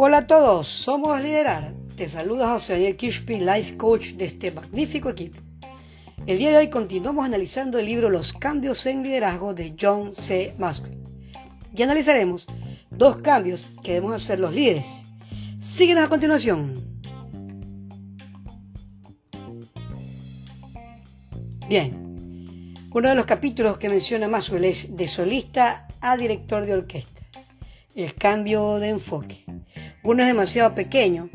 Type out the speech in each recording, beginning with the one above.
Hola a todos, somos Liderar. Te saluda José Daniel Kirchby, Life Coach de este magnífico equipo. El día de hoy continuamos analizando el libro Los cambios en liderazgo de John C. Maxwell. Y analizaremos dos cambios que debemos hacer los líderes. Síguenos a continuación. Bien, uno de los capítulos que menciona Maxwell es de solista a director de orquesta. El cambio de enfoque. Uno es demasiado pequeño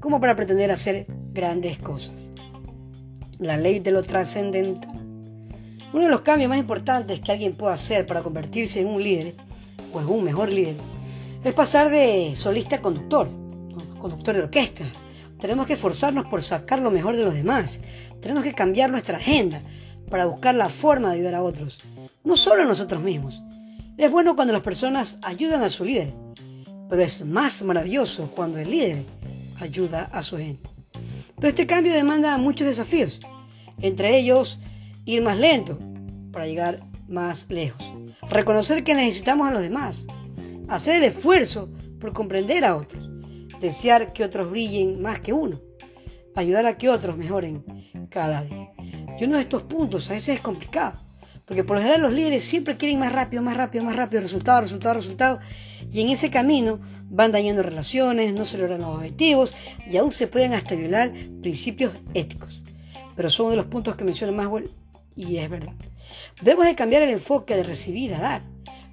como para pretender hacer grandes cosas. La ley de lo trascendental. Uno de los cambios más importantes que alguien puede hacer para convertirse en un líder, o en un mejor líder, es pasar de solista a conductor, conductor de orquesta. Tenemos que esforzarnos por sacar lo mejor de los demás. Tenemos que cambiar nuestra agenda para buscar la forma de ayudar a otros, no solo a nosotros mismos. Es bueno cuando las personas ayudan a su líder, pero es más maravilloso cuando el líder ayuda a su gente. Pero este cambio demanda muchos desafíos, entre ellos ir más lento para llegar más lejos, reconocer que necesitamos a los demás, hacer el esfuerzo por comprender a otros, desear que otros brillen más que uno, ayudar a que otros mejoren cada día. Y uno de estos puntos a veces es complicado, porque por lo general los líderes siempre quieren más rápido, más rápido, más rápido, resultado, resultado, resultado. Y en ese camino van dañando relaciones, no se logran los objetivos y aún se pueden hasta violar principios éticos. Pero son de los puntos que menciona Maxwell y es verdad. Debemos de cambiar el enfoque de recibir a dar.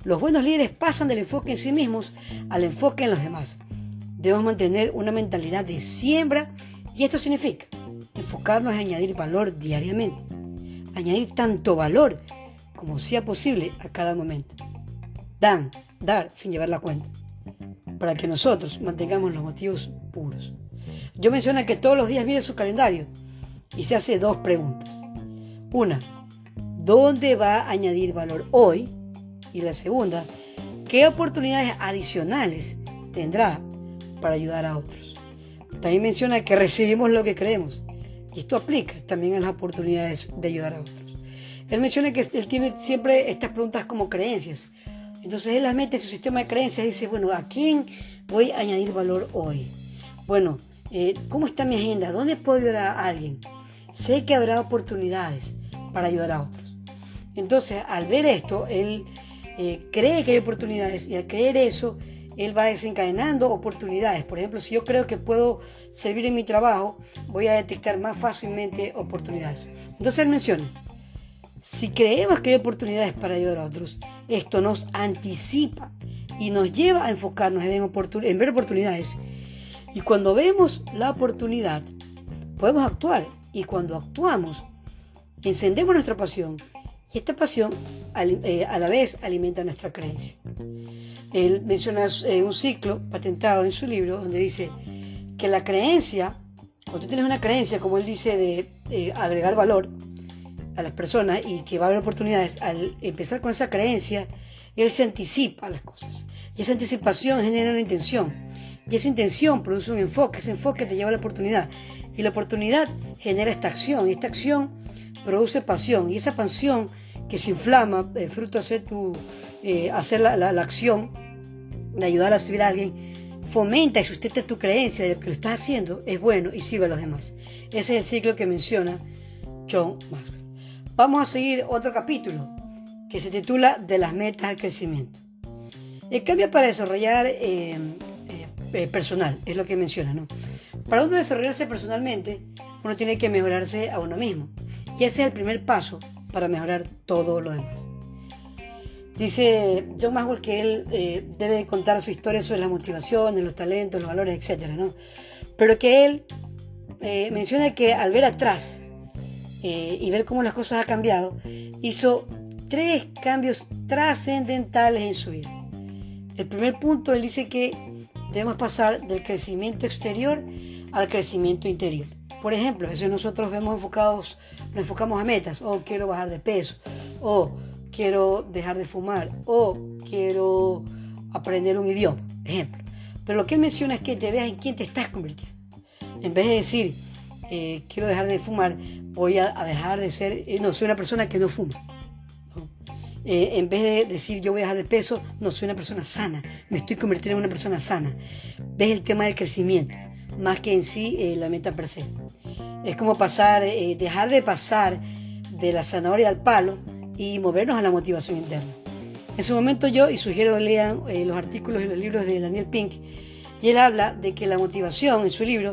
Los buenos líderes pasan del enfoque en sí mismos al enfoque en los demás. Debemos mantener una mentalidad de siembra y esto significa enfocarnos en añadir valor diariamente. Añadir tanto valor como sea posible a cada momento. Dan, dar sin llevar la cuenta, para que nosotros mantengamos los motivos puros. Yo menciono que todos los días mire su calendario y se hace dos preguntas. Una, ¿dónde va a añadir valor hoy? Y la segunda, ¿qué oportunidades adicionales tendrá para ayudar a otros? También menciona que recibimos lo que creemos. Y esto aplica también a las oportunidades de ayudar a otros. Él menciona que él tiene siempre estas preguntas como creencias. Entonces él las mete en su sistema de creencias y dice, bueno, ¿a quién voy a añadir valor hoy? Bueno, eh, ¿cómo está mi agenda? ¿Dónde puedo ayudar a alguien? Sé que habrá oportunidades para ayudar a otros. Entonces, al ver esto, él eh, cree que hay oportunidades y al creer eso, él va desencadenando oportunidades. Por ejemplo, si yo creo que puedo servir en mi trabajo, voy a detectar más fácilmente oportunidades. Entonces él menciona, si creemos que hay oportunidades para ayudar a otros, esto nos anticipa y nos lleva a enfocarnos en, ver oportunidades. Y cuando vemos la oportunidad, podemos actuar. Y cuando actuamos, encendemos nuestra pasión. Y esta pasión eh, a la vez alimenta nuestra creencia. Él menciona eh, un ciclo patentado en su libro donde dice que la creencia, cuando tú tienes una creencia, como él dice, de eh, agregar valor, a las personas y que va a haber oportunidades, al empezar con esa creencia, él se anticipa a las cosas. Y esa anticipación genera una intención. Y esa intención produce un enfoque. Ese enfoque te lleva a la oportunidad. Y la oportunidad genera esta acción. Y esta acción produce pasión. Y esa pasión que se inflama, eh, fruto de hacer, tu, eh, hacer la, la, acción, de ayudar a servir a alguien, fomenta y sustenta tu creencia de que lo estás haciendo es bueno y sirve a los demás. Ese es el ciclo que menciona John Maxwell. Vamos a seguir otro capítulo que se titula De las metas al crecimiento. El cambio para desarrollar eh, eh, eh, personal, es lo que menciona, ¿no? Para uno desarrollarse personalmente, uno tiene que mejorarse a uno mismo. Y ese es el primer paso para mejorar todo lo demás. Dice John Maxwell que él debe contar su historia sobre las motivaciones, los talentos, los valores, etc. ¿no? Pero que él menciona que al ver atrás eh, y ver cómo las cosas han cambiado, hizo tres cambios trascendentales en su vida. El primer punto, él dice que debemos pasar del crecimiento exterior al crecimiento interior. Por ejemplo, eso nosotros vemos enfocados, nos enfocamos a metas, o quiero bajar de peso, o quiero dejar de fumar, o quiero aprender un idioma, ejemplo. Pero lo que él menciona es que te veas en quién te estás convirtiendo. En vez de decir, eh, quiero dejar de fumar, voy a, dejar de ser, eh, no, soy una persona que no fuma. Eh, en vez de decir yo voy a dejar de peso, no, soy una persona sana, me estoy convirtiendo en una persona sana. Ves el tema del crecimiento, más que en sí eh, la meta per se. Es como pasar, eh, dejar de pasar de la zanahoria al palo y movernos a la motivación interna. En su momento yo, y sugiero lean los artículos y los libros de Daniel Pink, y él habla de que la motivación, en su libro,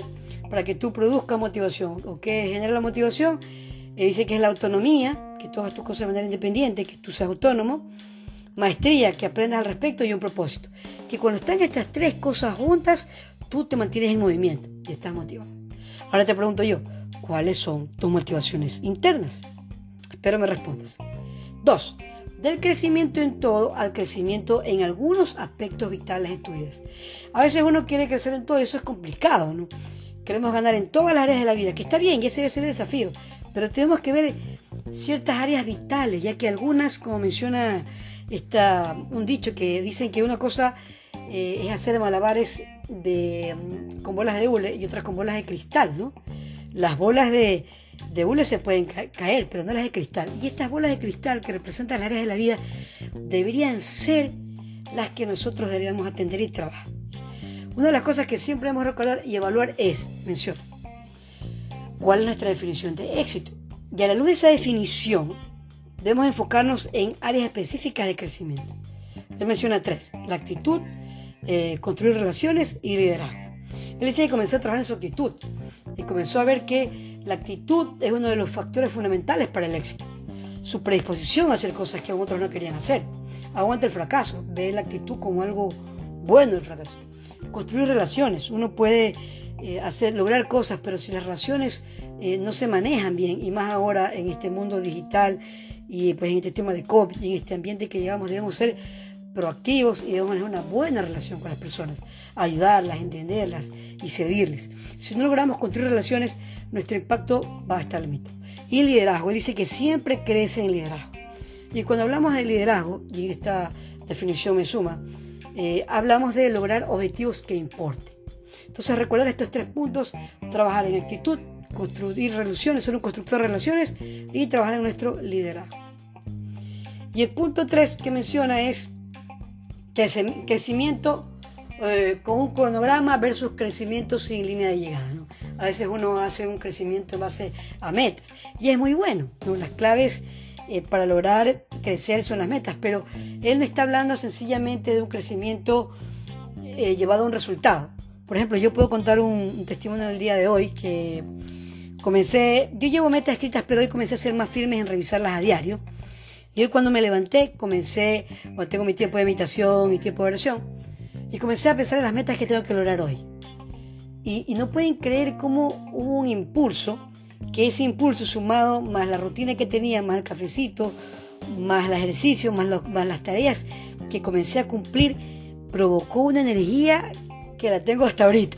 para que tú produzcas motivación, o que genera la motivación, él dice que es la autonomía, que tú hagas tus cosas de manera independiente, que tú seas autónomo, maestría, que aprendas al respecto y un propósito. Que cuando están estas tres cosas juntas, tú te mantienes en movimiento y estás motivado. Ahora te pregunto yo, ¿cuáles son tus motivaciones internas? Espero me respondas. Dos, del crecimiento en todo al crecimiento en algunos aspectos vitales en tu vida. A veces uno quiere crecer en todo y eso es complicado, ¿no? Queremos ganar en todas las áreas de la vida, que está bien y ese debe ser el desafío, pero tenemos que ver ciertas áreas vitales, ya que algunas, como menciona está un dicho que dicen que una cosa eh, es hacer malabares mm, con bolas de hule y otras con bolas de cristal, ¿no? Las bolas de, de hule se pueden caer, pero no las de cristal. Y estas bolas de cristal que representan las áreas de la vida deberían ser las que nosotros deberíamos atender y trabajar. Una de las cosas que siempre debemos recordar y evaluar es, menciono, ¿cuál es nuestra definición de éxito? Y a la luz de esa definición, debemos enfocarnos en áreas específicas de crecimiento. Él menciona tres, la actitud, eh, construir relaciones y liderazgo. Él dice que comenzó a trabajar en su actitud y comenzó a ver que la actitud es uno de los factores fundamentales para el éxito. Su predisposición a hacer cosas que otros no querían hacer. Aguanta el fracaso, ve la actitud como algo bueno el fracaso. Construir relaciones. Uno puede eh, hacer, lograr cosas, pero si las relaciones eh, no se manejan bien, y más ahora en este mundo digital y pues en este tema de COVID y en este ambiente que llevamos, debemos ser proactivos y debemos tener una buena relación con las personas, ayudarlas, entenderlas y servirles. Si no logramos construir relaciones, nuestro impacto va a estar limitado. Y liderazgo, él dice que siempre crece en liderazgo. Y cuando hablamos de liderazgo, y esta definición me suma, eh, hablamos de lograr objetivos que importen. Entonces, recordar estos tres puntos, trabajar en actitud, construir relaciones, ser un constructor de relaciones y trabajar en nuestro liderazgo. Y el punto tres que menciona es crecimiento eh, con un cronograma versus crecimiento sin línea de llegada. A veces uno hace un crecimiento en base a metas y es muy bueno. Las claves eh, para lograr crecer son las metas, pero él no está hablando sencillamente de un crecimiento eh, llevado a un resultado. Por ejemplo, yo puedo contar un, testimonio del día de hoy que comencé, yo llevo metas escritas, pero hoy comencé a ser más firmes en revisarlas a diario. Y hoy cuando me levanté, comencé, tengo mi tiempo de meditación, mi tiempo de oración, y comencé a pensar en las metas que tengo que lograr hoy. Y, no pueden creer cómo hubo un impulso, que ese impulso sumado más la rutina que tenía, más el cafecito, más el ejercicio, más, las tareas que comencé a cumplir, provocó una energía que la tengo hasta ahorita.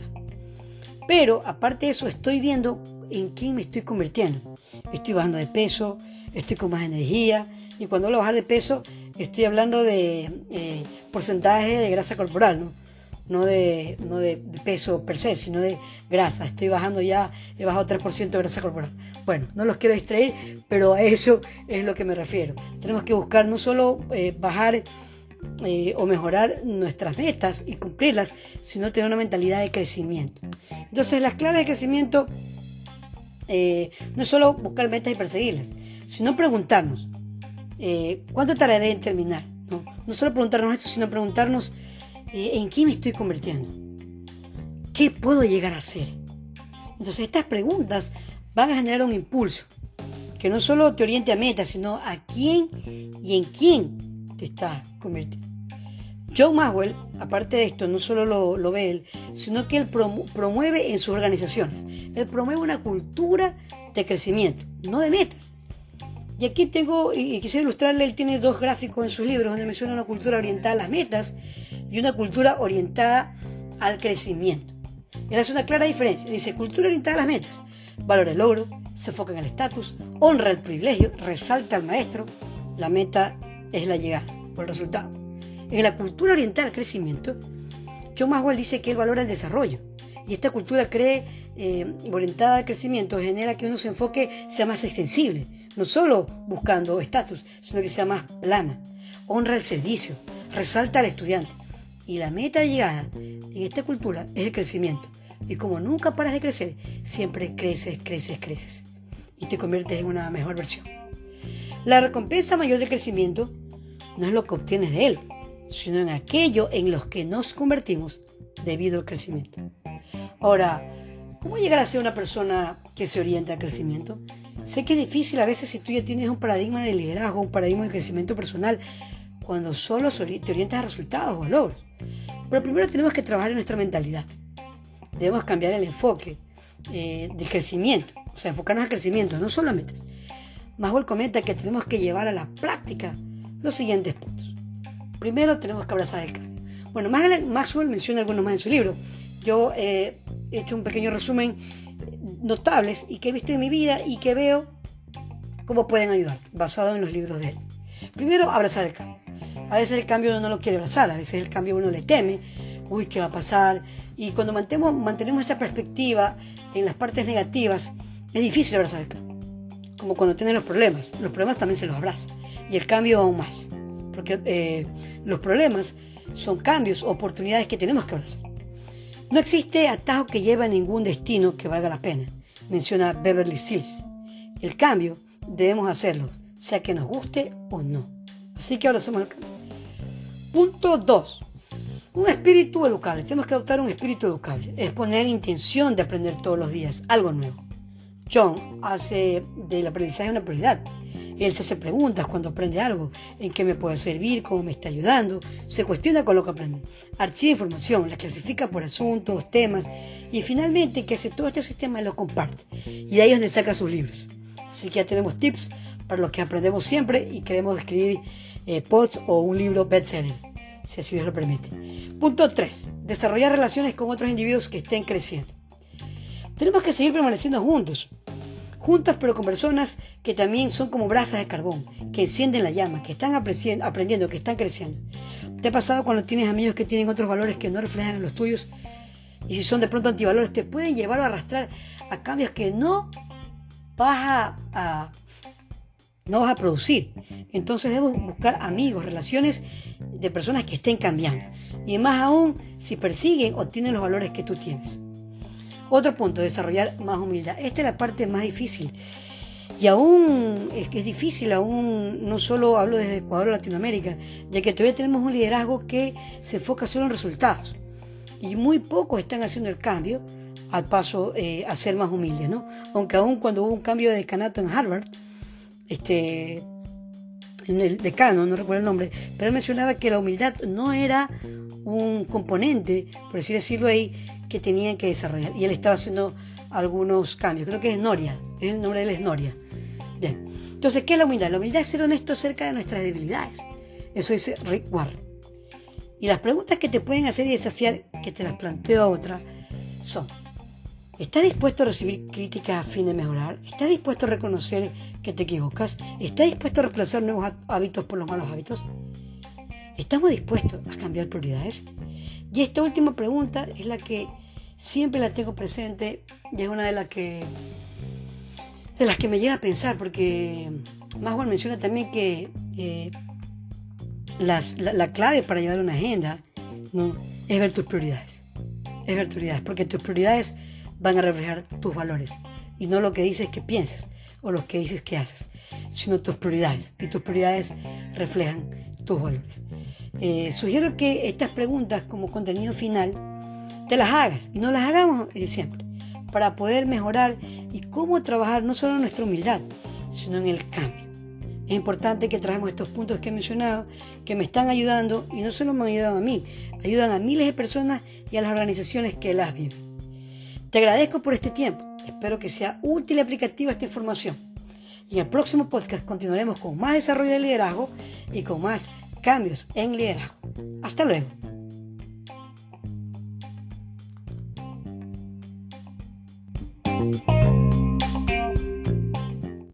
Pero aparte de eso, estoy viendo en quién me estoy convirtiendo. Estoy bajando de peso, estoy con más energía. Y cuando hablo de bajar de peso, estoy hablando de eh, porcentaje de grasa corporal, ¿no? No de, no de peso per se, sino de grasa. Estoy bajando ya, he bajado 3% de grasa corporal. Bueno, no los quiero distraer, pero a eso es lo que me refiero. Tenemos que buscar no solo eh, bajar eh, o mejorar nuestras metas y cumplirlas, sino tener una mentalidad de crecimiento. Entonces, las claves de crecimiento eh, no es solo buscar metas y perseguirlas, sino preguntarnos, ¿cuánto tardaré en terminar? No, no solo preguntarnos esto, sino preguntarnos, ¿en qué me estoy convirtiendo? ¿Qué puedo llegar a ser? Entonces, estas preguntas van a generar un impulso que no solo te oriente a metas, sino a quién y en quién está convirtiendo. Joe Maxwell, aparte de esto, no solo lo, ve él, sino que él promueve en sus organizaciones. Él promueve una cultura de crecimiento, no de metas. Y aquí tengo, y quisiera ilustrarle, él tiene dos gráficos en sus libros donde menciona una cultura orientada a las metas y una cultura orientada al crecimiento. Él hace una clara diferencia. Dice, cultura orientada a las metas, valora el logro, se enfoca en el estatus, honra el privilegio, resalta al maestro, la meta es la llegada por el resultado. En la cultura oriental al crecimiento, John Maxwell dice que él valora el desarrollo. Y esta cultura cree, eh, orientada al crecimiento, genera que uno se enfoque sea más extensible, no solo buscando estatus, sino que sea más plana. Honra el servicio, resalta al estudiante. Y la meta de llegada en esta cultura es el crecimiento. Y como nunca paras de crecer, siempre creces, creces, creces. Y te conviertes en una mejor versión. La recompensa mayor del crecimiento no es lo que obtienes de él, sino en aquello en los que nos convertimos debido al crecimiento. Ahora, ¿cómo llegar a ser una persona que se orienta al crecimiento? Sé que es difícil a veces si tú ya tienes un paradigma de liderazgo, un paradigma de crecimiento personal, cuando solo te orientas a resultados o logros. Pero primero tenemos que trabajar en nuestra mentalidad. Debemos cambiar el enfoque eh, del crecimiento, o sea, enfocarnos al crecimiento, no solo a metas. Maxwell comenta que tenemos que llevar a la práctica los siguientes puntos. Primero, tenemos que abrazar el cambio. Bueno, Maxwell menciona algunos más en su libro. Yo eh, he hecho un pequeño resumen notables y que he visto en mi vida y que veo cómo pueden ayudar, basado en los libros de él. Primero, abrazar el cambio. A veces el cambio uno no lo quiere abrazar, a veces el cambio uno le teme, uy, ¿qué va a pasar? Y cuando mantenemos, mantenemos esa perspectiva en las partes negativas, es difícil abrazar el cambio. Como cuando tienen los problemas, los problemas también se los abraza. Y el cambio aún más. Porque eh, los problemas son cambios, oportunidades que tenemos que abrazar. No existe atajo que lleve a ningún destino que valga la pena, menciona Beverly Sills. El cambio debemos hacerlo, sea que nos guste o no. Así que ahora hacemos el cambio. Punto 2. Un espíritu educable. Tenemos que adoptar un espíritu educable. Es poner intención de aprender todos los días algo nuevo. John hace del aprendizaje una prioridad. Él se hace preguntas cuando aprende algo, en qué me puede servir, cómo me está ayudando, se cuestiona con lo que aprende, archiva información, la clasifica por asuntos, temas y finalmente que hace todo este sistema lo comparte. Y de ahí es donde saca sus libros. Así que ya tenemos tips para los que aprendemos siempre y queremos escribir eh, o un libro bestseller, si así Dios lo permite. Punto 3. Desarrollar relaciones con otros individuos que estén creciendo. Tenemos que seguir permaneciendo juntos, juntas pero con personas que también son como brasas de carbón, que encienden la llama, que están aprendiendo, que están creciendo. ¿Te ha pasado cuando tienes amigos que tienen otros valores que no reflejan los tuyos? Y si son de pronto antivalores, te pueden llevar o arrastrar a cambios que no vas a, no vas a producir. Entonces debemos buscar amigos, relaciones de personas que estén cambiando. Y más aún si persiguen o tienen los valores que tú tienes. Otro punto, desarrollar más humildad. Esta es la parte más difícil. Y aún es que es difícil, aún no solo hablo desde Ecuador o Latinoamérica, ya que todavía tenemos un liderazgo que se enfoca solo en resultados. Y muy pocos están haciendo el cambio al paso eh, a ser más humildes, ¿no? Aunque aún cuando hubo un cambio de decanato en Harvard, este, el decano, no recuerdo el nombre, pero él mencionaba que la humildad no era un componente, por así decirlo ahí, que tenían que desarrollar. Y él estaba haciendo algunos cambios. Creo que es Noria. El nombre de él es Noria. Bien. Entonces, ¿qué es la humildad? La humildad es ser honesto acerca de nuestras debilidades. Eso dice Rick Warren. Y las preguntas que te pueden hacer y desafiar, que te las planteo a otra, son, ¿estás dispuesto a recibir críticas a fin de mejorar? ¿Estás dispuesto a reconocer que te equivocas? ¿Estás dispuesto a reemplazar nuevos hábitos por los malos hábitos? ¿Estamos dispuestos a cambiar prioridades? Y esta última pregunta es la que siempre la tengo presente y es una de las que de las que me llega a pensar porque Maswell menciona también que eh, la, clave para llevar una agenda ¿no? es ver tus prioridades es ver tus prioridades porque tus prioridades van a reflejar tus valores y no lo que dices que pienses o lo que dices que haces sino tus prioridades y tus prioridades reflejan tus valores eh, sugiero que estas preguntas como contenido final te las hagas y no las hagamos eh, siempre para poder mejorar y cómo trabajar no solo en nuestra humildad, sino en el cambio. Es importante que traigamos estos puntos que he mencionado, que me están ayudando y no solo me han ayudado a mí, ayudan a miles de personas y a las organizaciones que las viven. Te agradezco por este tiempo, espero que sea útil y aplicativa esta información. Y en el próximo podcast continuaremos con más desarrollo de liderazgo y con más cambios en liderazgo. Hasta luego.